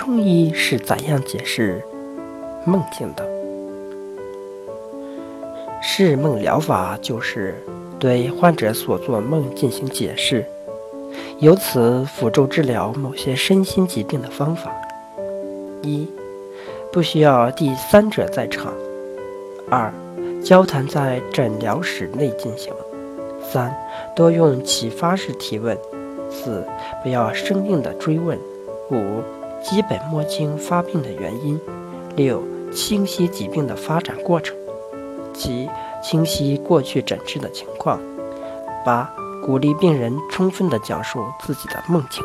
中医是怎样解释梦境的？释梦疗法就是对患者所做梦进行解释，由此辅助治疗某些身心疾病的方法。一、不需要第三者在场；二、交谈在诊疗室内进行；三、多用启发式提问；四、不要生硬的追问；五、基本摸清发病的原因；六、清晰疾病的发展过程；七、清晰过去诊治的情况；八、鼓励病人充分地讲述自己的梦境。